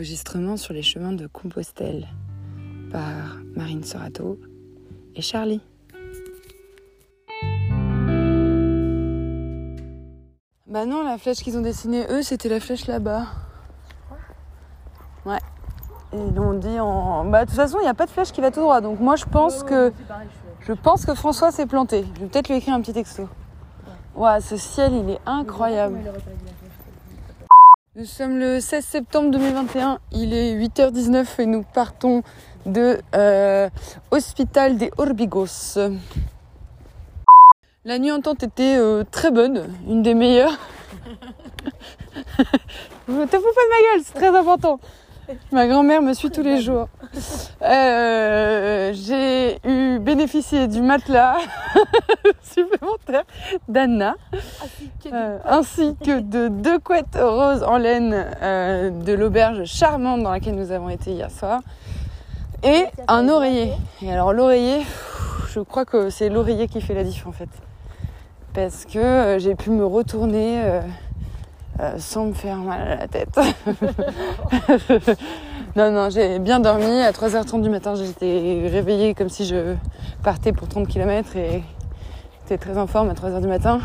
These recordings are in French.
enregistrement sur les chemins de Compostelle par Marine Sorato et Charlie. Bah non, la flèche qu'ils ont dessinée eux, c'était la flèche là-bas. Ouais. Et on dit en. Bah de toute façon, il n'y a pas de flèche qui va tout droit. Donc moi, je pense que je pense que François s'est planté. Je vais peut-être lui écrire un petit texto. Ouais, ce ciel, il est incroyable. Nous sommes le 16 septembre 2021, il est 8h19 et nous partons de euh, Hospital des Orbigos. La nuit en tente était euh, très bonne, une des meilleures. Te fous pas de ma gueule, c'est très important. Ma grand-mère me suit tous les jours. Euh, j'ai eu bénéficié du matelas supplémentaire d'Anna, euh, ainsi que de deux couettes roses en laine euh, de l'auberge charmante dans laquelle nous avons été hier soir, et un oreiller. Et alors l'oreiller, je crois que c'est l'oreiller qui fait la diff en fait, parce que j'ai pu me retourner. Euh, sans me faire mal à la tête. non, non, j'ai bien dormi. À 3h30 du matin, j'étais réveillée comme si je partais pour 30 km et j'étais très en forme à 3h du matin.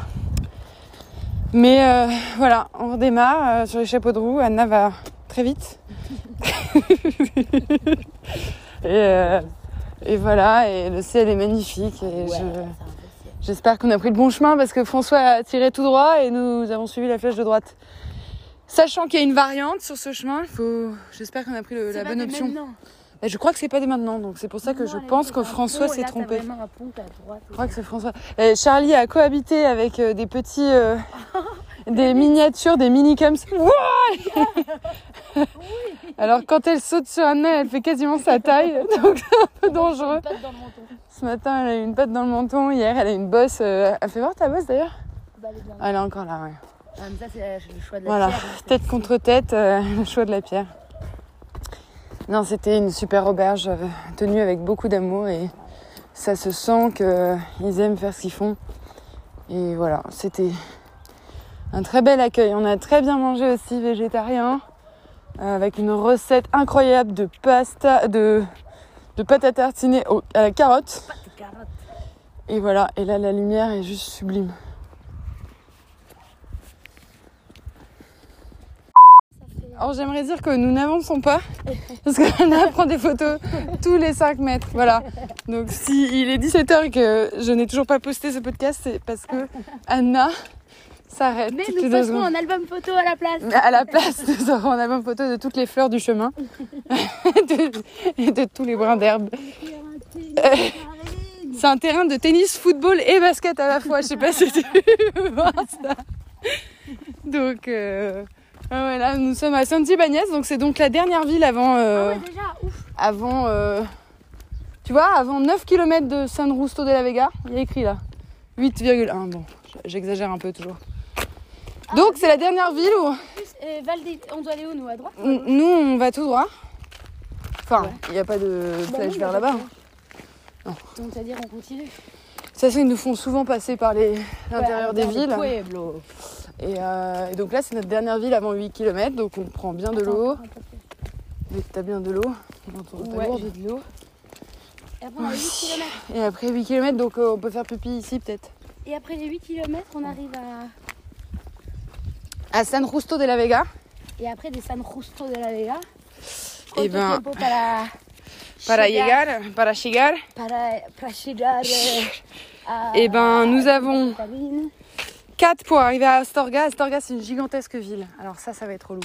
Mais euh, voilà, on redémarre euh, sur les chapeaux de roue. Anna va très vite. et, et voilà, et le ciel est magnifique. Et je- J'espère qu'on a pris le bon chemin parce que François a tiré tout droit et nous avons suivi la flèche de droite. Sachant qu'il y a une variante sur ce chemin, il faut... j'espère qu'on a pris le- la bonne option. Bah, je crois que c'est pas dès maintenant, donc c'est pour ça que je pense que François s'est trompé. Je crois que c'est François. Et Charlie a cohabité avec euh, des petits, euh, des miniatures, des minicums. Ouah Alors quand elle saute sur Anna, elle fait quasiment sa taille, donc c'est un peu dangereux. Ce matin, elle a eu une patte dans le menton. Hier, elle a une bosse. euh, Elle fait voir ta bosse d'ailleurs Ah, Elle est encore là, ouais. Mais ça, c'est le choix de la Voilà, tête contre tête, euh, le choix de la pierre. Non, c'était une super auberge euh, tenue avec beaucoup d'amour et ça se sent qu'ils aiment faire ce qu'ils font. Et voilà, c'était un très bel accueil. On a très bien mangé aussi végétarien euh, avec une recette incroyable de pasta, de, de pâte à tartiner au- à la carotte. Et voilà, et là la lumière est juste sublime. Alors j'aimerais dire que nous n'avançons pas parce qu'Anna prend des photos tous les 5 mètres. Voilà. Donc si il est 17h et que je n'ai toujours pas posté ce podcast, c'est parce que Anna s'arrête Mais nous secondes. un album photo à la place. À la place, nous aurons un album photo de toutes les fleurs du chemin de- et de tous les brins d'herbe. C'est un terrain de tennis, football et basket à la fois. Je sais pas si tu voir ça. Donc, euh, ah nous sommes à Santibáñez, donc c'est donc la dernière ville avant, Ah euh, ouais, déjà, ouf. avant, euh, tu vois, avant 9 km de San Justo de la Vega. Il y a écrit là, 8,1. Bon, j'exagère un peu toujours. Donc c'est la dernière ville où euh, on doit aller où, nous, à droite nous on va tout droit. Enfin, il n'y a pas de Bah flèche non, vers mais là-bas. Donc, c'est-à-dire, on continue. Toute façon, ils nous font souvent passer par les- l'intérieur des villes. Pueblo. Et, euh, et donc là, c'est notre dernière ville avant 8 km, donc on prend bien de l'eau. Mais t'as bien de l'eau dans ton ta Ouais, gourde. j'ai de l'eau. Et après, on a 8 km. Et après 8 km, donc euh, on peut faire pipi ici peut-être. Et après les 8 km, on arrive à. À San Justo de la Vega. Et après, des San Justo de la Vega. Eh ben, para. Para llegar- llegar, para llegar. Para, para llegar. euh, à- Eh ben, nous avons- Cataline. 4 pour arriver à Astorga. Astorga, c'est une gigantesque ville. Alors ça, ça va être relou.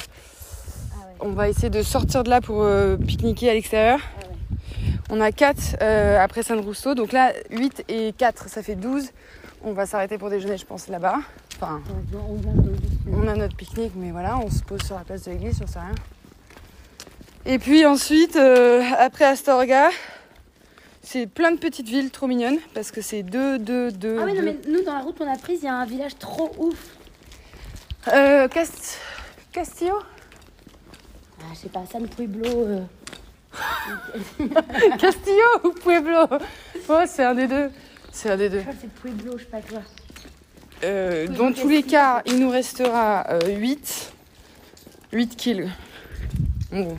Ah ouais. On va essayer de sortir de là pour euh, pique-niquer à l'extérieur. Ah ouais. On a 4 après San Justo. Donc là, 8 et 4, ça fait 12. On va s'arrêter pour déjeuner, je pense, là-bas. Enfin, On on On a notre pique-nique, mais voilà, on se pose sur la place de l'église, j'en sais rien. Et puis ensuite, euh, après Astorga, c'est plein de petites villes trop mignonnes, parce que c'est deux, deux, deux, Ah oui, non, mais nous, dans la route qu'on a prise, il y a un village trop ouf. Euh, Cast- Castillo? Ah, je sais pas, San Pueblo. euh, Castillo ou Pueblo? Oh, c'est un des deux. C'est un des deux. Je crois que c'est Pueblo, je sais pas quoi. Euh, dans tous les cas, il nous restera euh, 8. 8 kills. En gros.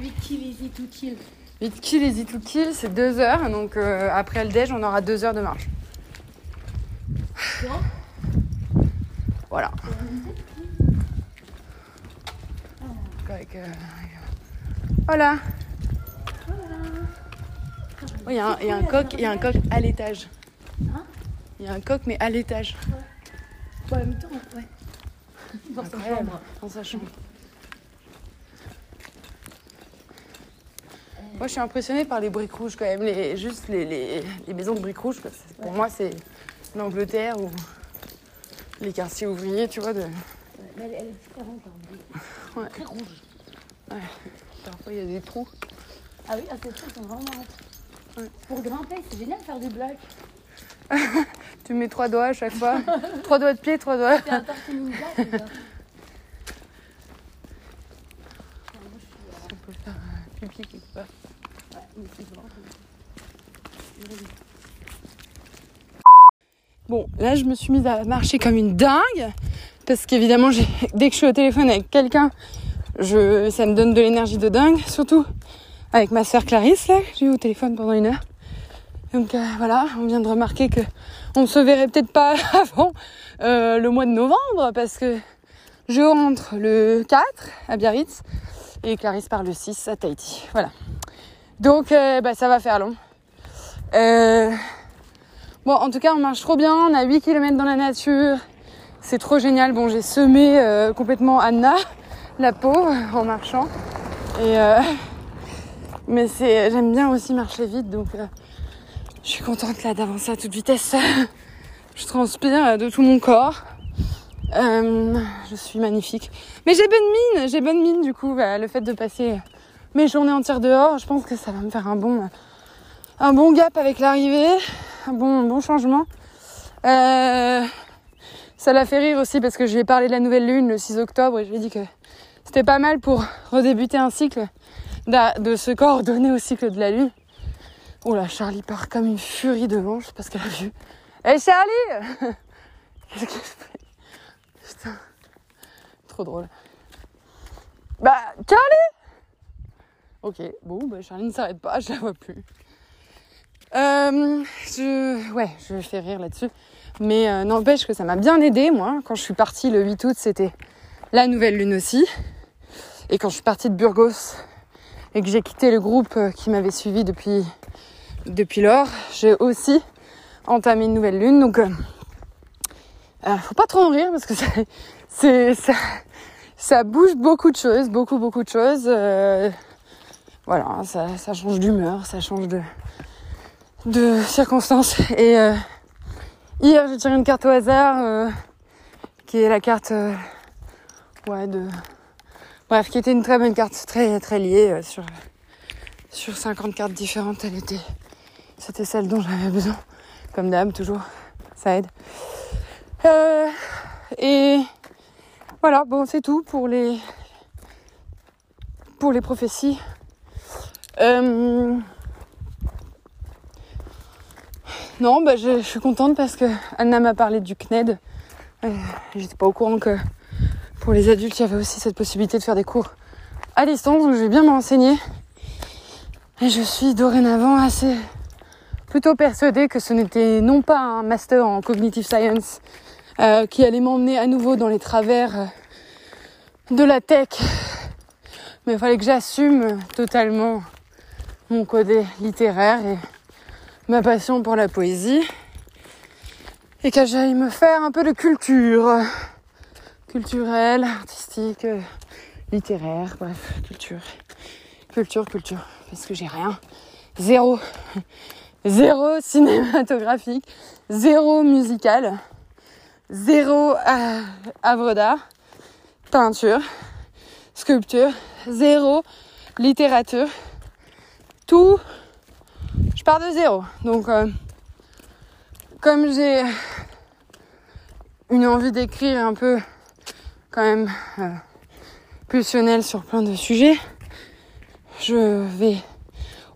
8 kills easy to kill. 8 kills easy to kill, c'est 2 heures. Donc euh, après le déj, on aura 2 heures de marche. Bon. Voilà. Avec, euh, Voilà. Il y, a un- il y a un coq, il y a un coq à l'étage. Hein Il y a un coq mais à l'étage. Bon, en même temps, ouais. Dans sa chambre. Dans sa chambre. Moi, je suis impressionnée par les briques rouges quand même, les, juste les, les, les maisons de briques rouges. Pour moi, c'est l'Angleterre ou les quartiers ouvriers, tu vois. De... Ouais, mais elle, elle est différente. hein. Ouais. Très rouge. Parfois, il y a des trous. Ah oui, ah, c'est sûr, ils sont vraiment. Ouais. Pour grimper, c'est génial de faire du bloc. Tu mets trois doigts à chaque fois. trois doigts de pied, trois doigts. C'est un On peut faire un pipi quelque part. ouais, mais c'est ça. Bon, là, je me suis mise à marcher comme une dingue. Parce qu'évidemment, dès que je suis au téléphone avec quelqu'un, je, ça me donne de l'énergie de dingue. Surtout avec ma sœur Clarisse, là, j'ai eu au téléphone pendant une heure. Donc euh, voilà, on vient de remarquer que on se verrait peut-être pas avant euh, le mois de novembre. Parce que je rentre le 4 à Biarritz et Clarisse part le 6 à Tahiti. Voilà. Donc, euh, bah, ça va faire long. Euh, Bon, en tout cas, on marche trop bien. On a 8 km dans la nature. C'est trop génial. Bon, j'ai semé euh, complètement Anna, la peau, en marchant. Et euh, mais c'est, j'aime bien aussi marcher vite, donc euh, je suis contente d'avancer à toute vitesse. je transpire de tout mon corps. Euh, je suis magnifique. Mais j'ai bonne mine, j'ai bonne mine du coup. le fait de passer mes journées entières dehors, je pense que ça va me faire un bon, un bon gap avec l'arrivée un bon, changement. Euh, ça l'a fait rire aussi parce que je lui ai parlé de la nouvelle lune le 6 octobre et je lui ai dit que c'était pas mal pour redébuter un cycle, de se coordonner au cycle de la lune. Oh là, Charlie part comme une furie devant, je sais pas ce qu'elle a vu. Hé Charlie Qu'est-ce qu'elle fait Putain, trop drôle. Bah, Charlie Ok, bon, bah Charlie ne s'arrête pas, je la vois plus. Euh, je, ouais, je fais rire là-dessus. Mais euh, n'empêche que ça m'a bien aidé, moi. Quand je suis partie le 8 août, c'était la nouvelle lune aussi. Et quand je suis partie de Burgos que j'ai quitté le groupe euh, qui m'avait suivi depuis, depuis lors, j'ai aussi entamé une nouvelle lune. Donc, euh, euh, faut pas trop en rire parce que c'est, c'est, ça, ça bouge beaucoup de choses, beaucoup, beaucoup de choses. Voilà, ça, ça change d'humeur, ça change de, de circonstances. Et hier, j'ai tiré une carte au hasard, qui est la carte, ouais, de, bref, qui était une très bonne carte, très très liée euh, sur sur 50 cartes différentes. Elle était, c'était celle dont j'avais besoin, comme d'hab, toujours, ça aide. Euh, et voilà, bon, c'est tout pour les pour les prophéties. Euh, non, bah, je, suis contente parce que Anna m'a parlé du CNED. Euh, J'étais pas au courant que pour les adultes, il y avait aussi cette possibilité de faire des cours à distance, donc je vais bien me renseigner. Et je suis dorénavant assez plutôt persuadée que ce n'était non pas un master en cognitive science euh, qui allait m'emmener à nouveau dans les travers euh, de la tech, mais il fallait que j'assume totalement mon côté littéraire et ma passion pour la poésie et que j'aille me faire un peu de culture culturelle, artistique, euh, littéraire, bref, culture, culture, culture, parce que j'ai rien, zéro, zéro cinématographique, zéro musical, zéro euh, œuvre d'art, peinture, sculpture, zéro littérature, tout. Je pars de zéro. Donc, euh, comme j'ai une envie d'écrire un peu, quand même, euh, pulsionnelle sur plein de sujets, je vais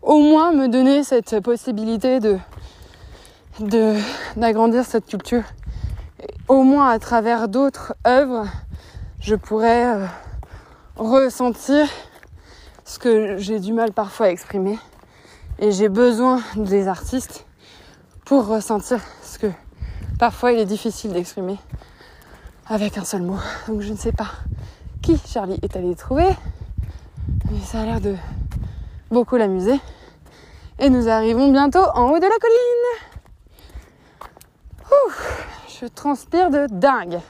au moins me donner cette possibilité de d'agrandir cette culture. Au moins à travers d'autres œuvres, je pourrais euh, ressentir ce que j'ai du mal parfois à exprimer. Et j'ai besoin des artistes pour ressentir ce que parfois il est difficile d'exprimer avec un seul mot. Donc je ne sais pas qui Charlie est allé trouver, mais ça a l'air de beaucoup l'amuser. Et nous arrivons bientôt en haut de la colline. Je transpire de dingue.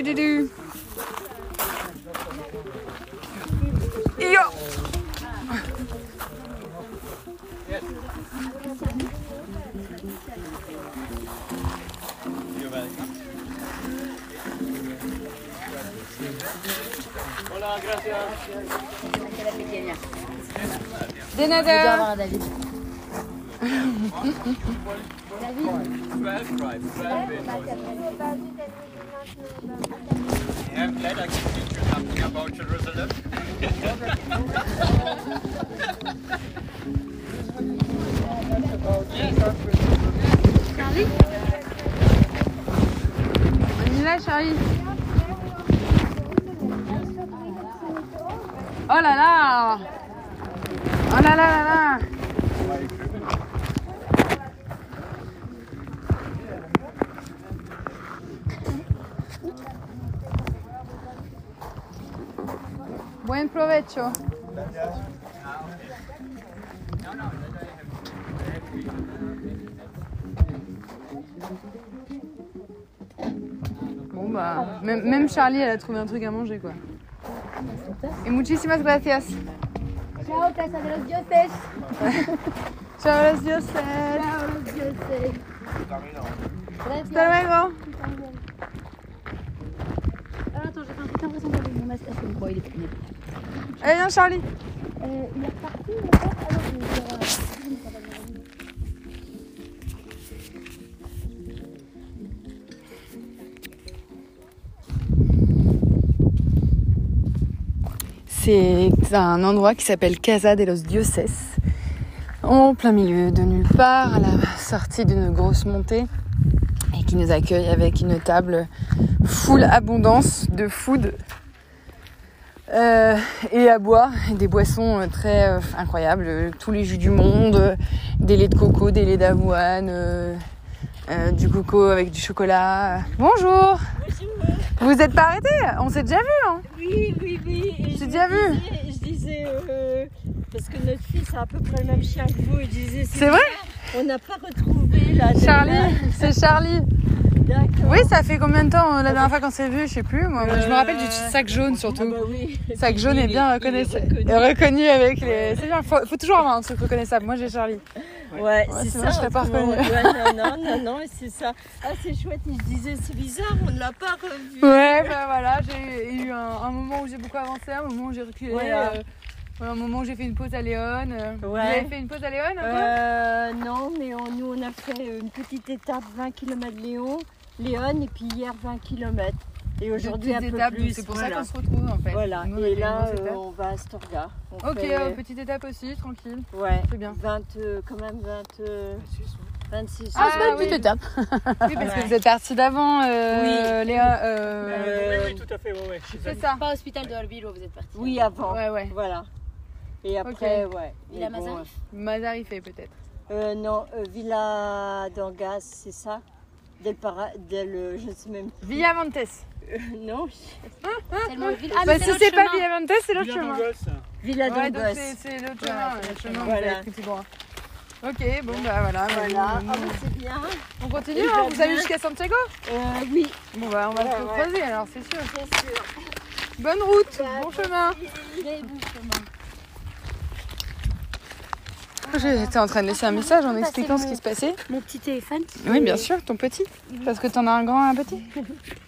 Du, du, du. Yo. De nada. I'm glad I can teach you something about Jerusalem. On y Charlie. Bon bah, même, même Charlie, elle a trouvé un truc à manger quoi. Et muchísimas gracias. Ciao, casa de los dioses. Ciao los dioses. Ciao, los dioses. Hasta luego. J'ai pas l'impression mon il est il est- Allez viens Charlie. Il est reparti, euh, ça va me revenir. C'est un endroit qui s'appelle Casa de los Dioses, en plein milieu de nulle part, à la sortie d'une grosse montée, qui nous accueille avec une table full abondance de food euh, et à boire, des boissons euh, très euh, incroyables, tous les jus du monde, des laits de coco, des laits d'avoine, euh, du coco avec du chocolat. Bonjour Vous êtes pas arrêté? On s'est déjà vu, hein? Oui, oui, oui. J'ai déjà vu. Je disais, euh, parce que notre fils a à peu près le même chien que vous, et je disais, C'est vrai On n'a pas retrouvé la Charlie, c'est Charlie. Oui, ça fait combien de temps euh, la dernière fois qu'on s'est vu Je sais plus. Moi, Moi, je me rappelle du sac jaune Ah surtout. bah oui. sac jaune Il est bien il reconnaissable. reconnu. Avec les. C'est bien. Faut, faut toujours avoir un truc reconnaissable. Moi, j'ai Charlie. Ouais, Ouais, c'est ça. je serais pas reconnue. Ouais, non, non, non, non, c'est ça. Ah, c'est chouette. Et je disais, c'est bizarre, on ne l'a pas revu. Ouais, bah voilà. J'ai eu un, un moment où j'ai beaucoup avancé, un moment où j'ai reculé. Voilà. euh, un moment où j'ai fait une pause à Léon. euh. Vous avez fait une pause à Léon un peu Euh, non, mais on- nous, on a fait une petite étape 20 km Léon, Léon, et puis hier 20 km. Et aujourd'hui, un peu plus. C'est pour voilà. ça qu'on se retrouve en fait. Voilà, Nous, et là, euh, on va à Astorga. Ok, fait, euh, petite étape aussi, tranquille. ouais, c'est bien. 20, euh, quand même 20, euh, 26. Ah, ouais. oui. étape. Oui, parce que vous êtes parti d'avant, euh, Oui. Léa. Oui, oui, tout à fait, ouais, ouais. C'est ça. Pas hospital de Orbilo, vous êtes parti. Oui, avant. Ouais, ouais. Voilà. Et après, ouais. Villa Mais bon, Mazarif Mazarifé peut-être. euh, Non, euh, Villa d'Orgas, c'est ça? Del Para... Del... euh, Je ne sais même plus. Villavantes. Euh, non, Tellement de villes. Ah, bah, mais si l'autre c'est pas chemin. Villavantes, c'est l'autre Villa chemin. Villa Ouais, donc c'est c'est l'autre chemin, Ouais, le c'est chemin où voilà. vous avez pris tout droit. Ok, bon bah voilà. bah, Voilà, ah, nous- bah, c'est bien. on continue, hein, bah, vous allez jusqu'à Santiago Euh, oui, Bon bah on va Ouais, se ouais. croiser alors, c'est sûr. bien sûr. Bonne route, Bah, bon chemin. Très bon chemin. J'étais en train de laisser un message en expliquant ce qui se passait. Mon petit téléphone. Oui, bien sûr, ton petit. Parce que t'en as un grand et un petit.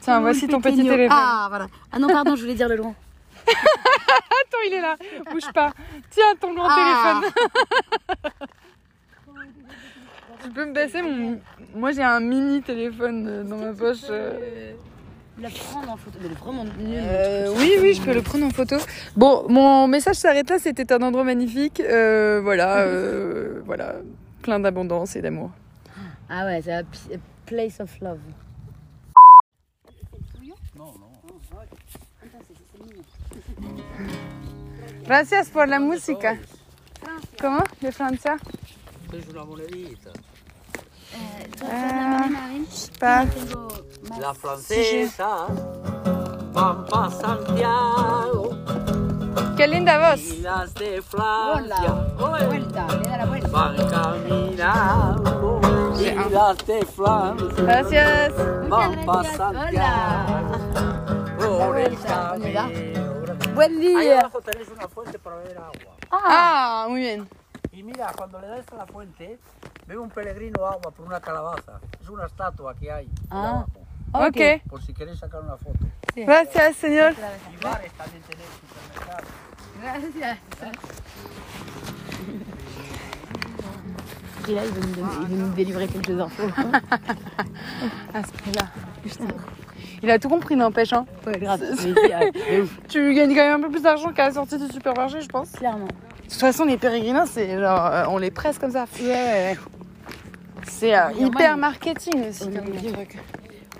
Tiens, voici ton petit téléphone. Ah, voilà. Ah non, pardon, je voulais dire le grand. Attends, il est là. Bouge pas. Tiens, ton grand Ah. téléphone. Tu peux me passer mon. Moi, j'ai un mini téléphone euh, dans ma poche. Euh. La prendre en photo. Mais le vraiment nul. Euh, oui, oui, je peux le prendre en photo. Bon, mon message s'arrête là. C'était un endroit magnifique. Euh, voilà, euh, voilà, plein d'abondance et d'amour. Ah ouais, c'est un p- place of love. Gracias por la música. ¿Cómo? ¿De Francia? Es una monedita. Ah, pas. La francesa van pa Santiago Qué linda voz. y las de Francia oye, Vuelta, le da la vuelta. van caminando y ah. las de Francia Gracias. van pa gracias. Santiago por el camino. Buen Ahí día. abajo tenés una fuente para beber agua. Ah, muy bien. Y mira, cuando le das a la fuente, un peregrino agua por una calabaza. Es una estatua que hay. por Ah. abajo, Ok. Por si queréis sacar una foto. Gracias, señor. Y bares también tenéis supermercados. Gracias. Et là, il veut, me donner- il veut me délivrer quelques infos. À ce prix-là. Putain. Il a tout compris, n'empêche. Hein. Ouais, grave. Tu gagnes quand même un peu plus d'argent qu'à la sortie du supermarché, je pense. clairement. De toute façon, les pérégrins, c'est genre, euh, on les presse comme ça. Ouais, ouais, C'est euh, Oui, hyper marketing aussi, on comme truc.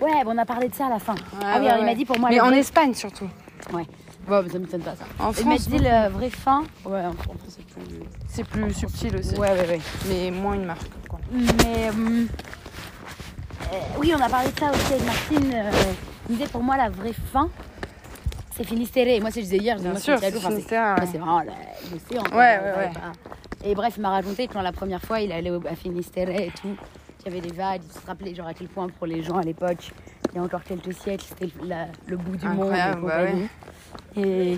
ouais. Bon, on a parlé de ça à la fin. ah oui, ouais, alors il m'a dit pour moi. Mais en Espagne surtout. Ouais. Bon, mais ça m'étonne pas ça. En Il m'a France, dit le vrai fin. Ouais, en France, c'est plus. c'est plus subtil aussi. Ouais, ouais, ouais. Mais moins une marque. Quoi. Mais hum, euh, oui, on a parlé de ça aussi avec Martine. euh, il me disait pour moi la vraie fin, c'est Finistère. Et moi, c'est je disais hier, je disais, Bien sûr, c'est- Finistère, ouais. c'est vraiment la- l'océan. Ouais, ouais, ouais. pas- Et bref, il m'a raconté que quand la première fois, il allait au- à Finistère et tout, qu'il y avait des vagues, il se rappelait genre à quel point pour les gens à l'époque, il y a encore quelques siècles, c'était la- le bout du monde. bah compagnie. Et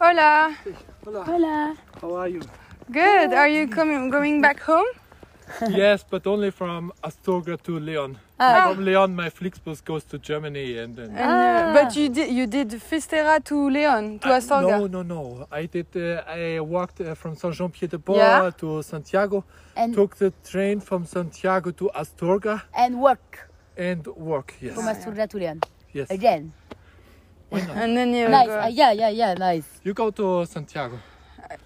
Hola. voilà. How are you? Good. Are you coming going back home? yes, but only from Astorga to Leon. Ah, From Leon, my Flixbus goes to Germany and then. And, uh, but you did you did Fistera to Leon to Astorga. No, no, no. I did. Uh, I walked uh, from Saint Jean Pied de Port Yeah. to Santiago. and, Took the train from Santiago to Astorga and walk and walk. Yes. from Asturga to Leon. Yes. Again. And then you Nice. go- Ah, yeah, yeah, yeah, nice. You go to Santiago.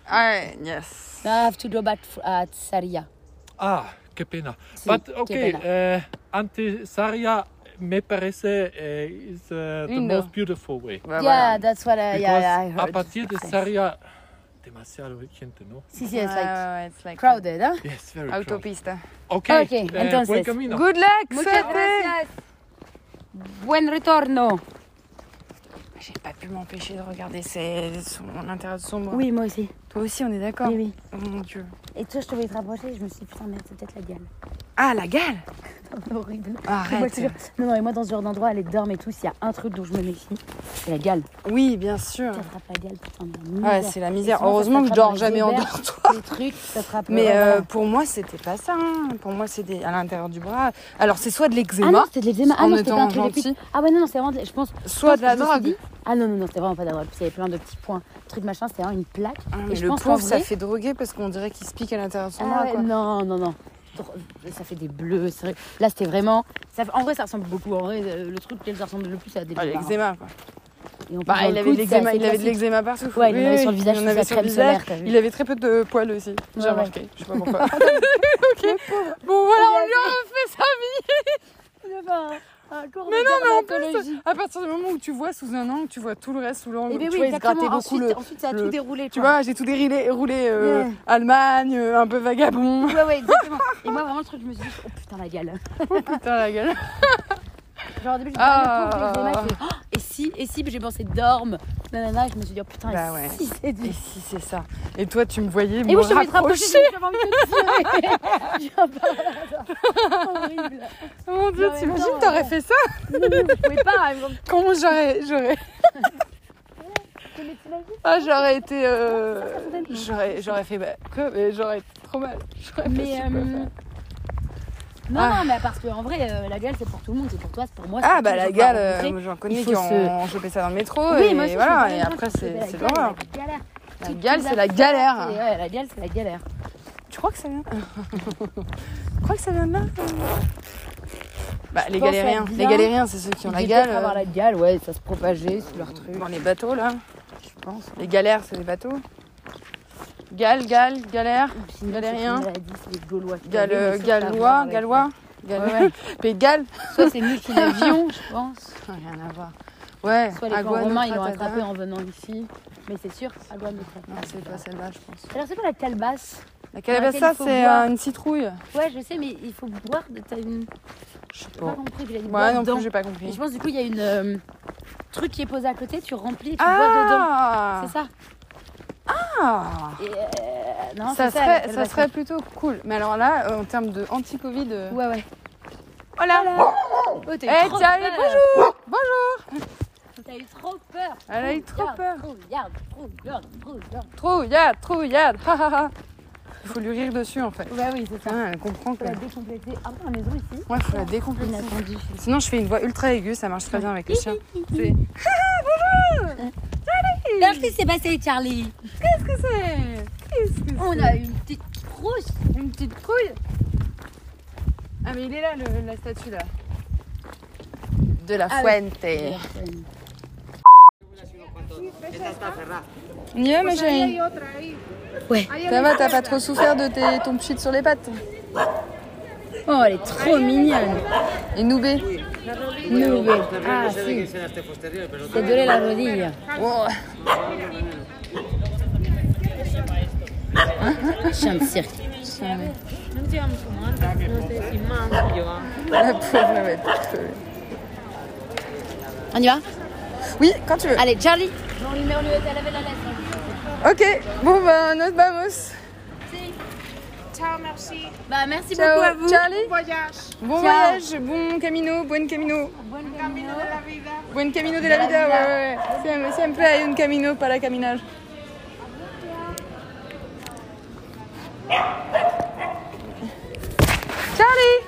Ah, yes. Now I have to go back at Saria. Ah, qué pena. Sí, but qué okay. pena. Uh, Antisaria me parece uh, is uh, the Lindo. most beautiful way. Yeah, that's what I, yeah, yeah, I a heard. partir de Saria, demasiado gente, ¿no? Si, si, it's voilà. like it's like crowded, huh? Yes, very crowded. Autopista. Okay, Okay, uh, entonces. buen camino. Good luck. Muchas suerte. gracias. Buen retorno. J'ai pas pu m'empêcher de regarder ces... son intérieur de sombre. Oui, moi aussi. Toi aussi, on est d'accord? Oui, oui. Oh mon dieu. Et toi, je te voyais te rapprocher, je me suis dit, putain, merde, c'est peut-être la gale. Ah, la gale? Horrible. Arrête. Moi, jure- non, non, et moi, dans ce genre d'endroit, les dorment et tout, s'il y a un truc dont je me méfie, c'est la gale. Oui, bien sûr. Tu attrapes la gale, putain, la Ouais, misère. c'est la misère. Heureusement que je dors jamais en auberges, dortoir. Les trucs. Mais ouais, euh, pour moi, c'était pas ça. hein. Pour moi, c'est des... à l'intérieur du bras. Alors, c'est soit de Ah l'eczéma, non, c'était de l'eczéma. Ah non, c'était pas un truc. Ah ouais, non, non, c'est vraiment, de- je pense, soit de la drogue. Ah non, non, non, c'était vraiment pas drogue. Puis Il y avait plein de petits points, trucs machin, c'était vraiment une plaque. Ah, Et je le pense pauvre, ça fait droguer parce qu'on dirait qu'il se pique à l'intérieur de son Ah bras. ouais, quoi. non, non, non. Ça fait des bleus. vrai. Là, c'était vraiment. Ça, en vrai, ça ressemble beaucoup. En vrai, euh, le truc ça ressemble le plus, c'est à des Ah, lézards, hein. l'eczéma, quoi. Et Bah, il avait de coude, il avait de l'eczéma partout. Ouais, il avait sur le visage, il avait sur crème visage. solaire. Il avait très peu de poils aussi. J'ai Ouais, remarqué. Je sais pas pourquoi. ok. Bon, voilà, on lui a refait sa vie. Mais Mais non, mais en plus, à partir du moment où tu vois sous un angle, tu vois tout le reste sous l'angle. Tu Eh ben oui, vois, exactement. beaucoup Ensuite, le. ensuite, ça a le- tout déroulé. Tu vois, j'ai tout déroulé, roulé euh. Allemagne, euh, un peu vagabond. Ouais, ouais, exactement. Et moi, vraiment, le truc, je me suis dit, oh putain, la gale. Putain, la gueule. Genre, au début, je me Ah. disais, ah, si, et si, j'ai pensé dorme. Nanana, je me suis dit, oh putain, Bah et ouais. si c'est Et si c'est ça Et toi, tu me voyais Et me oui, je rapprocher, Horrible. Mon Dieu, t'imagines, t'aurais fait ça je pas. Comment j'aurais... j'aurais... Ah, j'aurais été... euh, J'aurais, j'aurais fait... Bah, quoi Mais j'aurais été trop mal. J'aurais Mais euh, faire. Non, Ah. non, mais parce qu'en vrai, euh, la gale, c'est pour tout le monde, c'est pour toi, c'est pour moi. c'est Ah bah la gale, euh, j'en connais qui ont chopé ça dans le métro Oui, et moi aussi, voilà, et après c'est c'est l'horreur. La gale, c'est la galère. Ouais, la gale, c'est la galère. Tu crois que ça vient? Tu crois que ça vient de là? Bah les galériens, les galériens c'est ceux qui ont la gale peut-être avoir euh, la gale, ouais, ça se propageait sur leur truc. dans les bateaux là. Je pense. Les galères c'est les bateaux. Gale, gale, galère, Galérien. gal, gallois, gallois, gal... Ouais. Pays de Galles. Soit c'est multinavion, je pense. Rien à voir. Ouais, Soit les Agua romains, ils l'ont attrapé en venant ici. Mais c'est sûr, Agua Non, c'est pas celle-là, je pense. Alors c'est pas la calebasse La calebasse, c'est une citrouille. Ouais, je sais, mais il faut boire une. Je sais pas compris une Ouais, non dedans. plus, j'ai pas Et compris. je pense du coup il y a une euh, truc qui est posé à côté, tu remplis et tu bois dedans. Ah C'est ça. Ah Et, euh, non, ça serait, ça calebasse. serait plutôt cool. Mais alors là, euh, en termes de anti-Covid. euh, Ouais, ouais. Voilà. Oh, t'as eu Eh, trop tiens, peur. bonjour Bonjour T'as eu trop peur. Elle a eu trop peur. Regarde, regarde, regarde. Trouillade, trouillade ha, ha, ha. Il faut lui rire dessus en fait. Ouais, oui, c'est ça. Ah, elle comprend que. Faut la décompléter. Ah, dans la maison ici. Ouais, faut la décompléter. Inattendu. Sinon, je fais une voix ultra aiguë, ça marche très bien avec les chiens. C'est. Qu'est-ce qui s'est passé, Charlie? Qu'est-ce que c'est? Qu'est-ce que On a une petite c'est Une petite trouille. Ah, mais il est là, le- la statue là. De la Ah oui. Fuente. On y va, ma chérie Ouais. Ça va, t'as pas trop souffert de tes, ton pchit sur les pattes? Oh, elle est trop mignonne. Et Noubé? Nube. Ah, si. Te duele la rodilla. Oh. Crevée. On y va? Oui, quand tu veux. Allez, Charlie. Ok, bon bah, nos vamos. Bah, merci Ciao, beaucoup à vous. Charlie. voyage. Bon Ciao. voyage, bon camino, buen camino. Buen camino. Buen camino de la vida, ouais, ouais. Siempre, siempre hay un camino para caminar. Charlie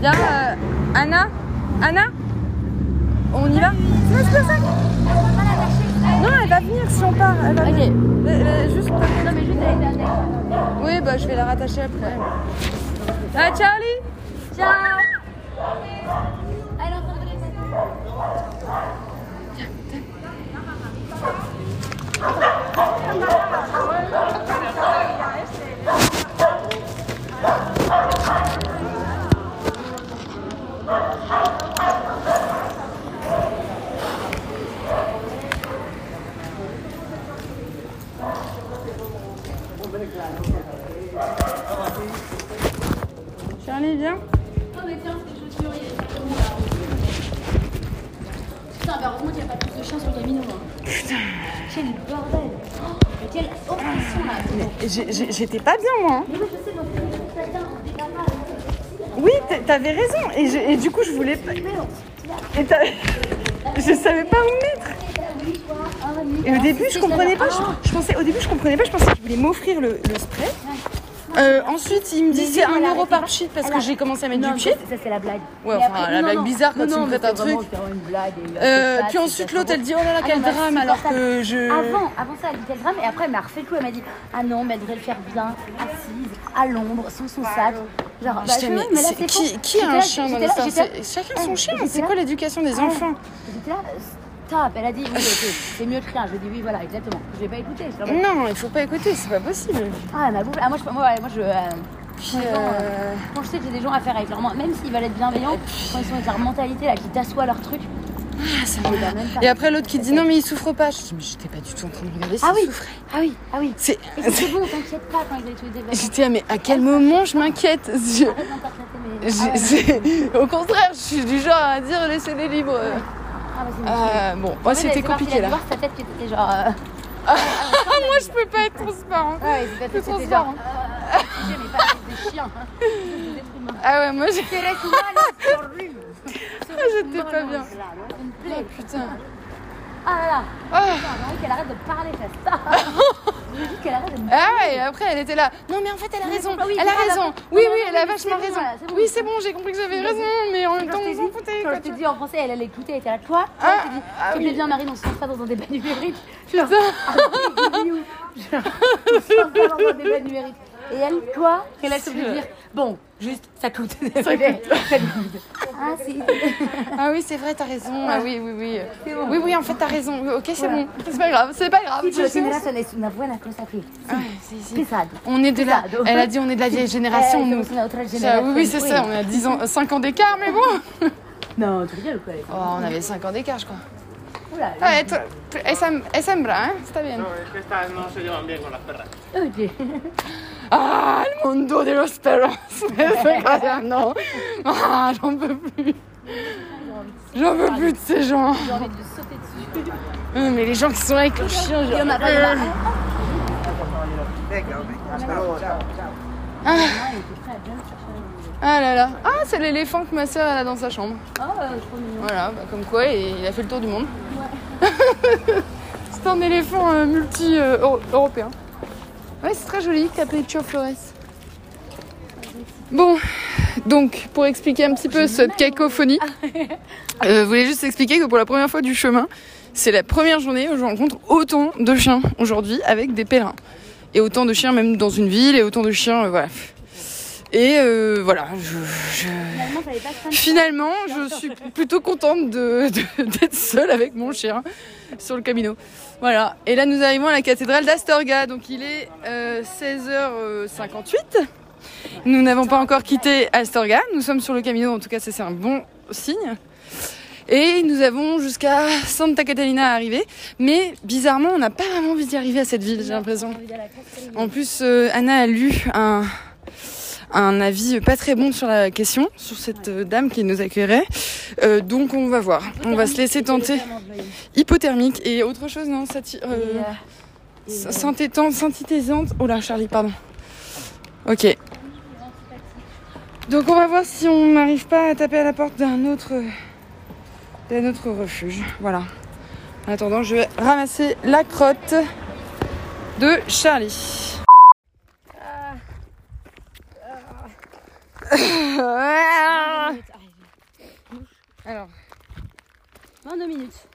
Viens, euh, Anna Anna On y va Non, elle va venir si on part. Elle va Ok. venir. Euh, euh, juste Non, mais juste oui, bah je vais la rattacher après. Ah, Charlie Ciao. Elle est en train de laisser. Charlie, viens. Oh, mais tiens, y a- Putain, bah heureusement qu'il n'y a pas plus de chiens sur le camino. Hein. Putain. Quel bordel. Oh, mais quelle oppression là. J'étais pas bien, moi. hein. Mais oui, je sais, moi, ce matin, on démarre. Oui, t'a- t'avais raison. Et, je- et du coup, je voulais pas. Et je savais pas où me mettre. Et au début, je comprenais pas. Je, je pensais, au début, je comprenais pas. Je pensais qu'il voulait m'offrir le, le spray. Euh, ensuite, il me dit c'est oui, 1 elle a euro par cheat parce que j'ai commencé à mettre du cheat. ça, c'est la blague. Ouais, enfin, la blague bizarre quand Non, tu me c'est vraiment truc. Euh, puis ensuite, l'autre, elle dit oh là là, Ah quel drame alors que je. Avant, avant ça, elle dit quel drame, et après, elle m'a refait le coup. Elle m'a dit Ah non, mais elle devrait le faire bien, assise, à l'ombre, sans son sac. Genre, bah, je mais là, qui, a un chien dans C'est- Chacun son chien. C'est quoi l'éducation des Ah, enfants J'étais là, euh, stop. Elle a dit Oui, ok, c'est mieux que rien. Je lui ai dit Oui, voilà, exactement. Je l'ai pas en mode, Non, il faut pas écouter, c'est pas possible. Ah, elle m'a bouffé. Ah, moi, je, moi, ouais, moi, je. euh, Puis, Attends, euh, Quand je sais que j'ai des gens à faire avec leur. Même s'ils veulent être bienveillants, quand ils sont avec leur mentalité là, qui t'assoient leur truc, ça le même Et après l'autre qui dit non mais il souffre pas. Je dis mais j'étais pas du tout en train de regarder s'il Ah oui. souffrait. Ah oui, ah oui. C'est... Bon, t'inquiète pas quand ils avaient tous les. J'étais là, mais à quel moment je m'inquiète? Je- je- Ah ouais, Au contraire, je suis du genre à dire laissez-les libres. Ah. Euh, bon, moi c'était compliqué là. sa tête qui était genre. euh, Moi je peux pas être transparent. Ouais, c'est transparent. euh, pas des chiens. Ah ouais, moi j'ai. J'étais pas bien. Oh putain. Ah là là. Ah. J'ai envie qu'elle arrête de parler, Shasta. J'ai dit qu'elle arrête de me Ah ouais, après elle était là. Non mais en fait elle a raison. Ah oui, Elle a raison. Oui oui, elle a vachement raison. Oui c'est bon, j'ai compris que j'avais raison, mais en même Quand temps on s'en foutait. quand quoi, je t'ai dit en français, elle, elle écoutait, elle était là, toi, toi, Ah, je t'ai dit, ah s'il te oui. plaît, bien Marie, on se lance pas dans un débat numérique. Putain. ah, on se lance pas dans un débat numérique. Et elle, toi, qu'elle a de dire, bon, juste, ça coûte. Ça coûte. Ah, si. Ah oui, c'est vrai, t'as raison. Ah oui, oui, oui. Bon. Oui, oui, en fait, t'as raison. Oui, Ok, c'est Voilà. bon. C'est pas grave, c'est pas grave. Aquí. Ah, si, si. On est de la. Elle a dit on est de la vieille génération, Eh, nous. Ça, generación. oui, oui, c'est ça. On a 10 ans, 5 ans d'écart, mais bon. Non, tu rigoles quoi. Oh, on avait 5 ans d'écart, je crois. Oula, Ah, esa, esa hembra, ¿eh? Está bien. No, es que estas no se llevan bien con las perras. Oye. Ah, el mundo de los perros. C'est non. Ah, j'en peux plus. J'en peux plus de ces gens. J'ai envie de sauter dessus. Euh, Mais les gens qui sont avec le chien, Il y en genre. a pas, il. Ah, il Ah là là. Ah, c'est l'éléphant que ma soeur elle a dans sa chambre. Trop mignon. Voilà, bah, comme quoi, il a fait le tour du monde. c'est un éléphant euh, multi-européen. Ouais, c'est très joli, Capriccio Flores. Bon, donc, pour expliquer un petit peu cette cacophonie, euh, je voulais juste expliquer que pour la première fois du chemin, c'est la première journée où je rencontre autant de chiens aujourd'hui avec des pèlerins. Et autant de chiens même dans une ville, et autant de chiens, euh, voilà. Et euh, voilà, je- je, Finalement, je suis plutôt contente de- de- d'être seule avec mon chien sur le camino. Voilà. Et là, nous arrivons à la cathédrale d'Astorga. Donc, il est euh, 16h58. Nous n'avons pas encore quitté Astorga. Nous sommes sur le camino. En tout cas, c'est un bon signe. Et nous avons jusqu'à Santa Catalina à arriver. Mais bizarrement, on n'a pas vraiment envie d'y arriver à cette ville, j'ai l'impression. En plus, euh, Anna a lu un, un avis pas très bon sur la question, sur cette euh, dame qui nous accueillerait. Euh, donc on va voir. On va se laisser tenter. Hypothermique et autre chose, non euh, et, s- synthétante, synthétisante. Oh là, Charlie, pardon. Ok. Donc on va voir si on n'arrive pas à taper à la porte d'un autre, d'un autre refuge. Voilà. En attendant, je vais ramasser la crotte de Charlie. Ah. Alors, 22 minutes.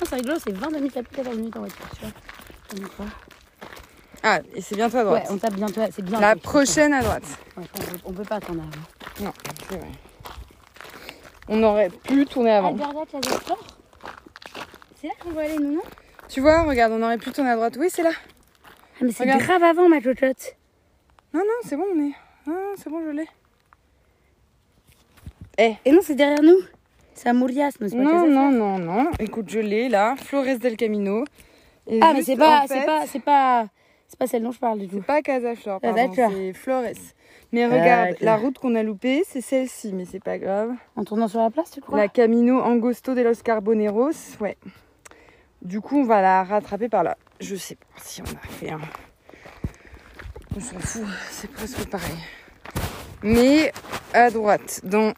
Oh, c'est rigolo, c'est 22 minutes à plus 14 minutes en voiture, tu vois. Ah, et c'est bientôt à droite. Ouais, on tape bientôt, c'est bien. La prochaine à droite. Ouais, on, peut, on peut pas attendre avant. Non, c'est vrai. On aurait pu tourner avant. Fleurs C'est là qu'on va aller, nous, non? Tu vois, regarde, on aurait pu tourner à droite. Oui, c'est là. Ah, mais c'est grave avant, ma chochotte. Non, non, c'est bon, on est. Non, non, c'est bon, je l'ai. Et non, c'est derrière nous. C'est à Mourias, non, c'est pas Non, non, non, non. Écoute, je l'ai là. Flores del Camino. Et Ah, mais c'est pas, en fait, c'est pas, c'est pas, c'est pas celle dont je parle du tout. C'est pas Casa Flor, Ah, pardon, c'est Flores. Mais regarde, la route qu'on a loupée, c'est celle-ci, mais c'est pas grave. En tournant sur la place, tu crois? La Camino Angosto de los Carboneros, ouais. Du coup, on va la rattraper par là. Je sais pas si on a fait un. On s'en fout, c'est presque pareil. Mais à droite, dans.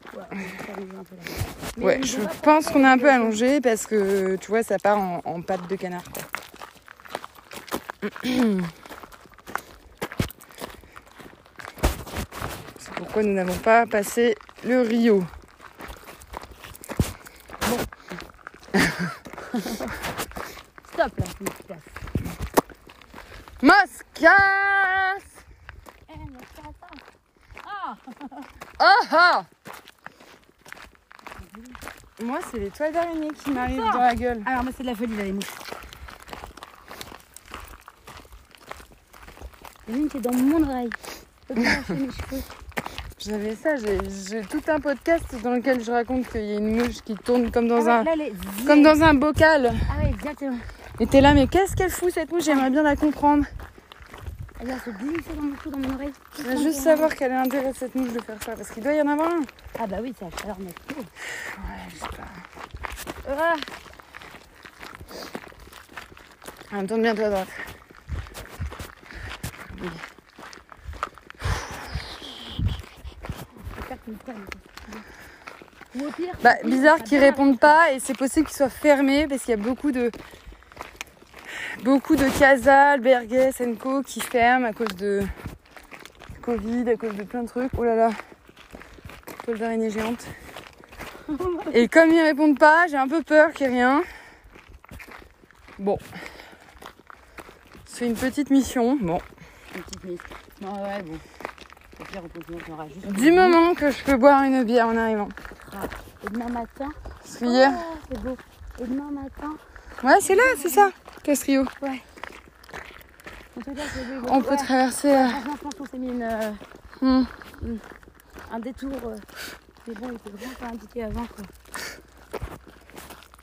Ouais, je pense qu'on est un peu allongé parce que tu vois, ça part en, en pâte de canard. Quoi. C'est pourquoi nous n'avons pas passé le Rio. Stop là, c'est une place. Mascas Ah ah Moi, c'est les toiles d'araignée qui m'arrivent dans la gueule. Alors, moi, c'est de la folie, là, les mouches. Il y en a une qui est dans mon oreille. J'avais ça, j'ai tout un podcast dans lequel je raconte qu'il y a une mouche qui tourne comme dans Ah un ouais, là, les- comme dans un bocal. Ah ouais, exactement. Et t'es là, mais qu'est-ce qu'elle fout cette mouche? J'aimerais bien la comprendre. Elle vient se glisser dans mon cou, dans mon oreille. Je veux juste savoir quel est l'intérêt de cette mouche de faire ça, parce qu'il doit y en avoir un. Ah bah oui, c'est la chaleur mec. Ouais, je sais pas. Ah, Ah, tourne bien toi à droite. j'espère qu'il me calme. Ou au pire, Bah, oui, bizarre qu'ils va. répondent pas et c'est possible qu'ils soient fermés parce qu'il y a beaucoup de beaucoup de casas, albergues, Co qui ferment à cause de Covid, à cause de plein de trucs. Oh là là, toile d'araignée géante. Et comme ils répondent pas, j'ai un peu peur qu'il y ait rien. Bon, c'est une petite mission. Bon, Une petite mise. Non, ouais, bon. Au pire, on continue, on aura juste. du moment que je peux boire une bière en arrivant. Et demain matin. Hier, Oh, c'est beau. Et demain matin. Ouais, c'est là, c'est ça, Castrio. En tout cas. On peut Ouais. traverser. euh, Franchement, je pense qu'on s'est mis une, euh, hmm. un détour. euh, Mais bon, il faut vraiment pas indiquer avant. Quoi.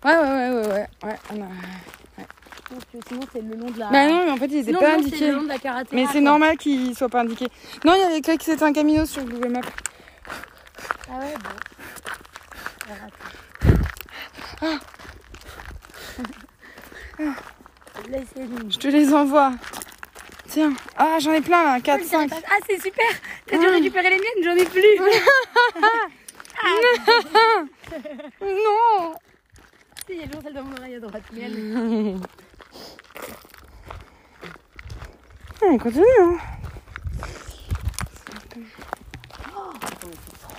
Ouais, ouais, ouais, ouais, ouais. ouais on a- Je pense que sinon, c'est le long de la. Bah non, mais en fait, ils étaient Sinon, pas non, indiqués. le long de la karaté. Mais c'est normal qu'ils soient pas indiqués. Non, il y avait écrit que c'était un camino sur Google Maps. Ah ouais, bon. Laissez-nous. Je te les envoie. Tiens. Ah, j'en ai plein là. 4, 5. Ah, c'est super T'as dû récupérer les miennes, j'en ai plus Non Si, il y a toujours celle dans mon oreille à droite. Mienne. On continue, hein.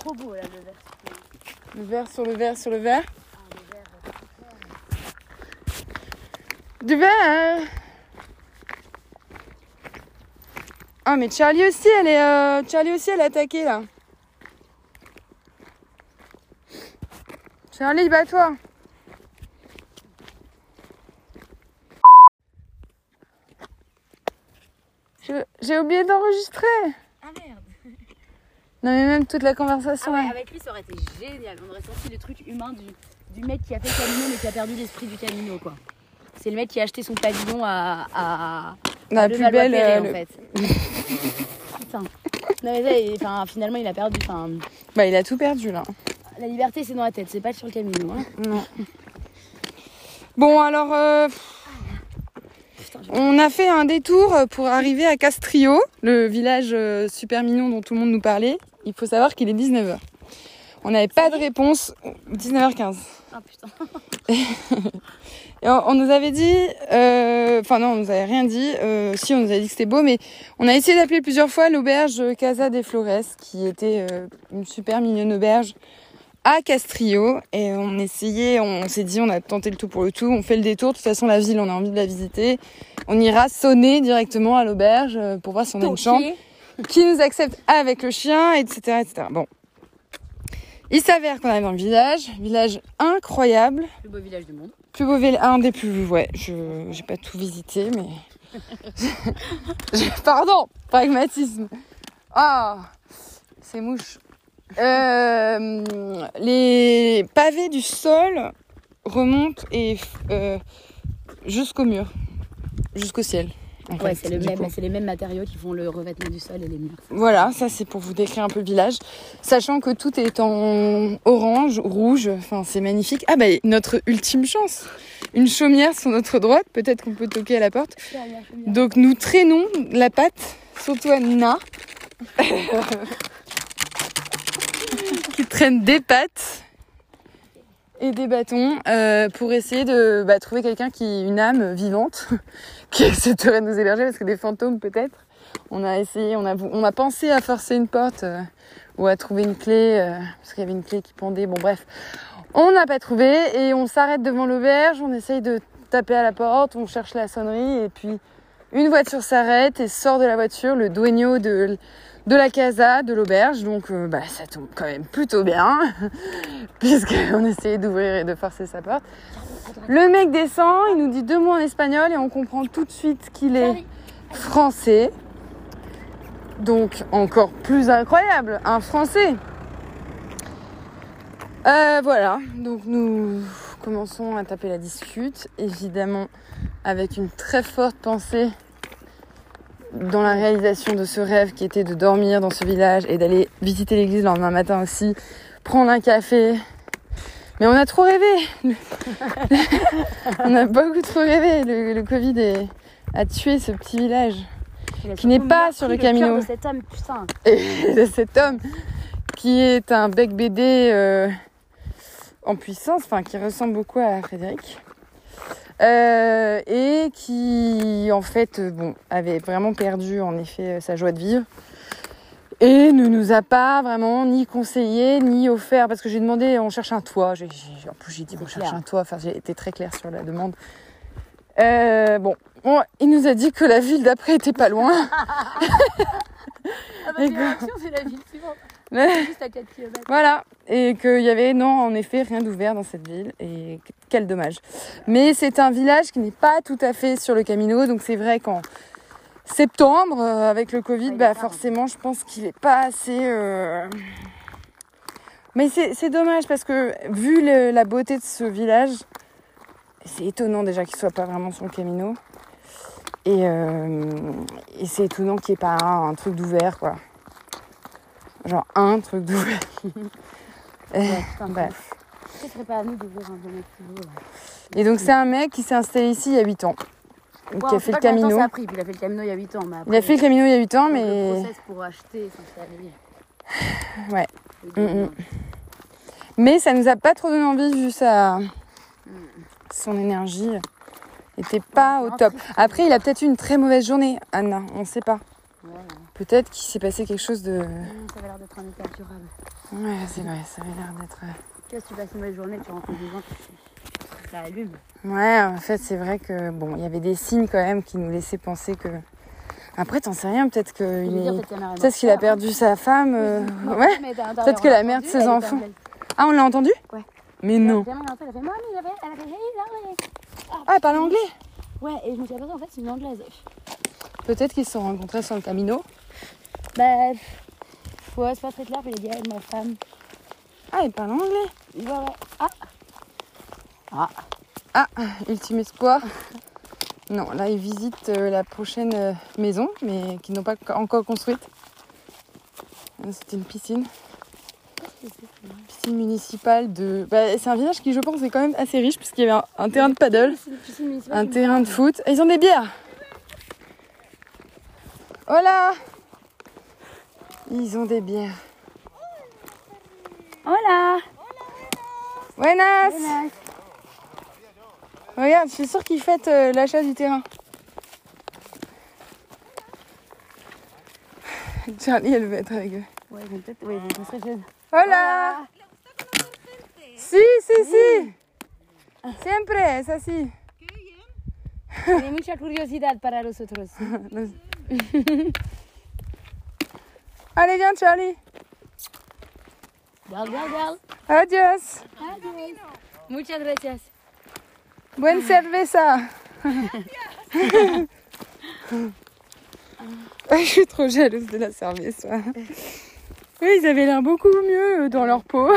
Trop beau là, le verre. Le verre sur le verre sur le verre. Du verre Ah, mais Charlie aussi, elle est, euh, Charlie aussi, elle est attaquée là. Charlie, bats-toi. J'ai oublié d'enregistrer. Ah merde Non, mais même toute la conversation. Ah ouais, là. avec lui, ça aurait été génial. On aurait senti le truc humain du, du mec qui a fait le camino mais qui a perdu l'esprit du camino, quoi. C'est le mec qui a acheté son pavillon à, à, La à plus belle. euh, en le- fait. Putain. Non mais ça, il- enfin, finalement, il a perdu. Enfin, Bah, il a tout perdu là. la liberté, c'est dans la tête, c'est pas sur le camino. Hein. Non. Bon, alors, euh, Putain, on a fait un détour pour arriver à Castrio, le village euh, super mignon dont tout le monde nous parlait. Il faut savoir qu'il est 19h. On n'avait pas de réponse. 19h15. Ah putain. Et on, on nous avait dit, euh, enfin non, on nous avait rien dit. euh, si, on nous avait dit que c'était beau, mais on a essayé d'appeler plusieurs fois l'auberge Casa des Flores, qui était euh, une super mignonne auberge à Castrio. Et on essayait, on, s'est dit, on a tenté le tout pour le tout, on fait le détour. De toute façon, la ville, on a envie de la visiter. On ira sonner directement à l'auberge pour voir si on a une chambre qui nous accepte avec le chien, etc., etc. Bon. Il s'avère qu'on arrive dans le village, village incroyable. Le beau village du monde. Plus beau village, un des plus, ouais, je, j'ai pas tout visité, mais. Pardon, pragmatisme. Ah, ces mouches. Euh, les pavés du sol remontent et euh, jusqu'au mur, jusqu'au ciel. Ouais, c'est le même, les mêmes matériaux qui font le revêtement du sol et les murs. Voilà, ça c'est pour vous décrire un peu le village, sachant que tout est en orange, rouge, enfin c'est magnifique. Ah bah notre ultime chance, une chaumière sur notre droite, peut-être qu'on peut toquer à la porte. Donc nous traînons la patte, surtout à Nina, qui traîne des pattes et des bâtons euh, pour essayer de bah, trouver quelqu'un qui, une âme vivante, qui accepterait de nous héberger, parce que des fantômes peut-être. On a essayé, on a, on a pensé à forcer une porte euh, ou à trouver une clé, euh, parce qu'il y avait une clé qui pendait. Bon bref, on n'a pas trouvé et on s'arrête devant l'auberge, on essaye de taper à la porte, on cherche la sonnerie et puis une voiture s'arrête et sort de la voiture le dueño de, de la casa, de l'auberge. Donc euh, bah, ça tombe quand même plutôt bien, puisqu'on essayait d'ouvrir et de forcer sa porte. Le mec descend, il nous dit deux mots en espagnol et on comprend tout de suite qu'il est français. Donc encore plus incroyable, un Français. Euh, voilà, donc nous commençons à taper la discute, évidemment avec une très forte pensée dans la réalisation de ce rêve qui était de dormir dans ce village et d'aller visiter l'église le lendemain matin aussi, prendre un café. Mais on a trop rêvé. on a beaucoup trop rêvé. Le, le Covid est- a tué ce petit village Qui n'est pas sur le camino. de cet homme, putain. et de cet homme qui est un bec BD euh, en puissance, enfin qui ressemble beaucoup à Frédéric. Euh, et qui en fait euh, bon avait vraiment perdu en effet euh, sa joie de vivre. Et ne nous a pas vraiment ni conseillé ni offert parce que j'ai demandé on cherche un toit. J'ai, en plus j'ai dit on cherche un toit. Enfin j'ai été très claire sur la demande. Euh, bon, bon il nous a dit que la ville d'après était pas loin. Ah bah, c'est la ville suivante. Mais- Juste à 4 km. Voilà, et qu'il y avait, non, en effet, rien d'ouvert dans cette ville, et quel dommage. Mais c'est un village qui n'est pas tout à fait sur le Camino, donc c'est vrai qu'en septembre, euh, avec le Covid, Ouais, bah tard. forcément, je pense qu'il n'est pas assez... euh, Mais c'est c'est dommage, parce que vu le- la beauté de ce village, c'est étonnant déjà qu'il soit pas vraiment sur le Camino. Et, euh, et c'est étonnant qu'il n'y ait pas un, un truc d'ouvert, quoi. Genre un truc d'ouvert. Ouais, putain, Bref. Ce serait pas à nous d'ouvrir un domaine plus Et donc c'est un mec qui s'est installé ici il y a 8 ans. Donc, qui a fait le Camino. Ça a pris, puis il a fait le Camino il y a 8 ans. Mais Il a fait le Camino il y a 8 ans, Le mais process pour acheter, s'installer. Ouais. Mm, mm. mais ça nous a pas trop donné envie vu sa son énergie était pas Ouais, au top. Après il a peut-être eu une très mauvaise journée, Anna, on sait pas. Ouais, ouais. Peut-être qu'il s'est passé quelque chose de Mm, Ça avait l'air d'être un état durable. Ouais, c'est vrai, ça avait l'air d'être Tu vois, si tu passes une mauvaise journée, tu rentres des gens, tu- ça allume. Ouais, en fait, c'est vrai que bon, il y avait des signes quand même qui nous laissaient penser que après t'en sais rien, peut-être que Je il veux dire, est- peut-être qu'il a qu'il perdu sa femme euh. Ouais. Peut-être que l'a mère de ses enfants. Ah, on l'a entendu? Ouais. Mais non. Ah, elle parle anglais Ouais, et je me suis aperçue, en fait, c'est une anglaise. Peut-être qu'ils se sont rencontrés sur le Camino. Bah, ouais, c'est pas très clair, a dit, elle, ma femme. Ah, il parle anglais. Ouais. Ah, Ah, ultime espoir. Non, là, ils visitent euh, la prochaine euh, maison, mais qu'ils n'ont pas encore construite. Euh, C'était une piscine. Piscine municipale de. Bah, c'est un village qui, je pense, est quand même assez riche, puisqu'il y avait un, un terrain de paddle, un terrain de foot. Et ils ont des bières. Hola Ils ont des bières. Hola Buenas Buenas. Regarde, je suis sûre qu'ils fêtent euh, l'achat du terrain. Charlie, elle veut être avec eux. Ouais, ils vont peut-être, ouais, ils vont se réchauffer. Hola Si, si, si Siempre, es así. Tiene mucha curiosidad para los otros. Allez, viens, Charlie. Adios. Muchas gracias. Buen cerveza. Je suis trop jalouse de la cerveza. Oui, ils avaient l'air beaucoup mieux euh, dans leur peau.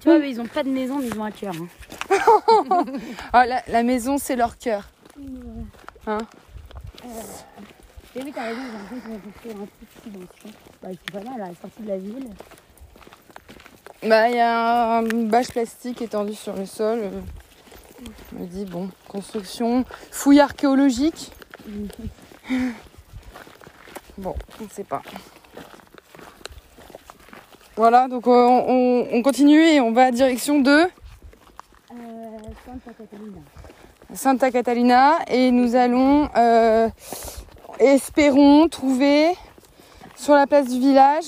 Tu vois, mais ils ont pas de maison, mais ils ont un cœur. hein. Ah, la, la maison, c'est leur cœur. Et oui, t'as raison, j'ai l'impression qu'ils vont construire un truc ici dans le Bah, pas mal, à la sortie de la ville. Bah, il y a une bâche plastique étendue sur le sol. Je me dis, bon, construction, fouille archéologique. Bon, on ne sait pas. Voilà, donc euh, on, on- on continue et on va direction de Euh, Santa Catalina. Santa Catalina et nous allons, euh, espérons, trouver sur la place du village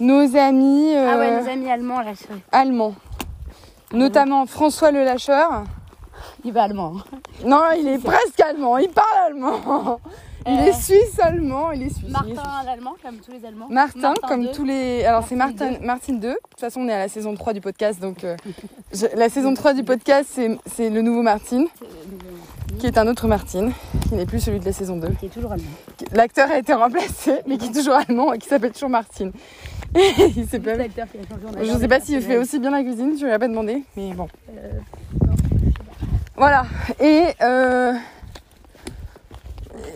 nos amis euh, Ah ouais, nos amis allemands, là, allemands. Notamment François le lâcheur. Il va allemand. Non, il est presque allemand, il parle allemand. Il Euh, est suisse allemand, il est suisse. est Martin suisse. l'allemand, comme tous les Allemands. Martin, comme tous les. Alors, c'est Martin Martin, Martin 2. De toute façon, on est à la saison 3 du podcast. Donc, euh, je- la saison 3 du podcast, c'est c'est le nouveau Martin. Qui est un autre Martin, qui n'est plus celui de la saison 2. Qui est toujours allemand. L'acteur a été remplacé, mais qui est toujours allemand et qui s'appelle toujours Martin. il s'est pas... L'acteur qui a changé, on a Je gardé sais pas s'il fait aussi bien la cuisine, je lui ai pas demandé, mais bon. Euh, Voilà. Et, euh...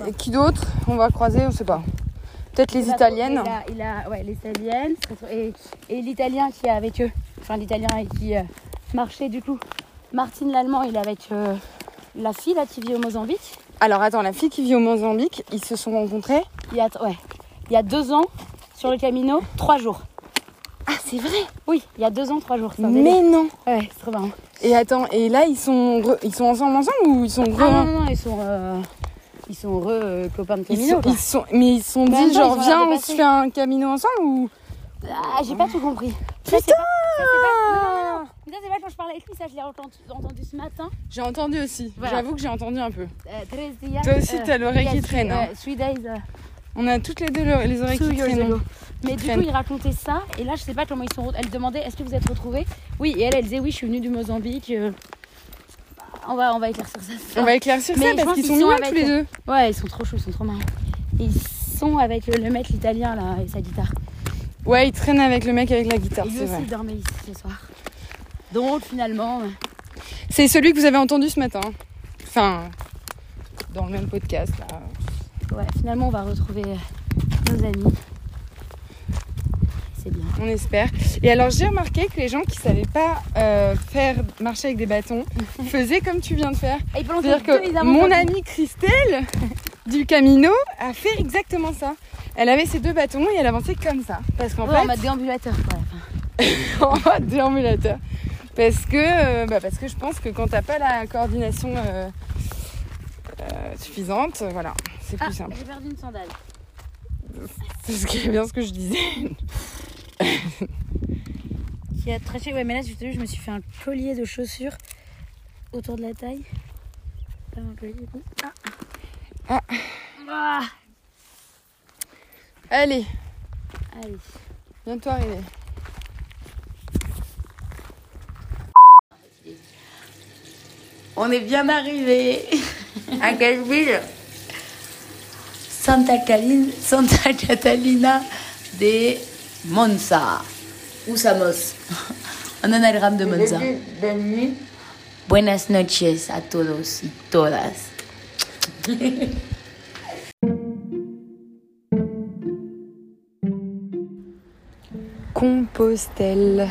et qui d'autre On va croiser, on sait pas. Peut-être les italiennes. Il a, il a- ouais, les italiennes et, et l'italien qui est avec eux. Enfin, l'italien qui euh, marchait du coup. Martine l'allemand, il est avec euh, la fille là qui vit au Mozambique. Alors attends, la fille qui vit au Mozambique, ils se sont rencontrés. Il y a, ouais, il y a deux ans sur le Camino, trois jours. Ah, c'est vrai Oui, il y a deux ans, trois jours. Mais non Ouais, c'est trop marrant. Et attends, et là ils sont re- ils sont ensemble ensemble ou ils sont re- Ah non, non, non, ils sont, euh, ils sont heureux euh, copains de ils Camino. sont, quoi. ils sont- mais ils se sont dit temps, genre viens on se fait un camino ensemble ou Ah, j'ai pas tout compris. Putain Ça, c'est pas quand je parlais avec lui, ça, je l'ai entendu, entendu ce matin. J'ai entendu aussi. Voilà. J'avoue que j'ai entendu un peu. Euh, Toi aussi euh, t'as l'oreille qui traîne. hein. euh, Three days, euh, On a toutes les deux le- les oreilles qui traînent. Mais du coup, il racontait ça, et là, je sais pas comment ils sont. Elle demandait est-ce que vous êtes retrouvés? Oui, et elle, elle disait oui, je suis venue du Mozambique. On va, on va éclaircir ça. On va éclaircir Mais ça parce qu'ils sont sont avec- tous les deux. Ouais, ils sont trop chauds, ils sont trop marrants. Et Ils sont avec le, le mec l'italien là et sa guitare. Ouais, ils traînent avec le mec avec la guitare, Et lui aussi vrai. dormait ici ce soir. Donc finalement, euh, C'est celui que vous avez entendu ce matin. Enfin, dans le même podcast là. ouais, finalement on va retrouver euh, nos amis. C'est bien. On espère. Et alors j'ai remarqué que les gens qui savaient pas euh, faire marcher avec des bâtons faisaient comme tu viens de faire. Et C'est-à-dire que mon amie Christelle du Camino a fait exactement ça. Elle avait ses deux bâtons et elle avançait comme ça. Parce qu'en Ouais, en fait, mode déambulateur quoi. en mode déambulateur. Parce que, euh, bah, parce que je pense que quand t'as pas la coordination euh, euh, suffisante, voilà, c'est Ah, plus simple. j'ai perdu une sandale. C'est ce qui est bien ce que je disais. Qui a traché. Ouais, mais là, je je me suis fait un collier de chaussures autour de la taille. Pas un collier. Ah. Ah. Ah. Allez, Allez. bientôt arrivé. On est bien arrivé. À quelle ville Santa, Santa Catalina de Monza. Ou Samos. Un anagramme de Monza. Buenas noches a todos y todas. Compostelle.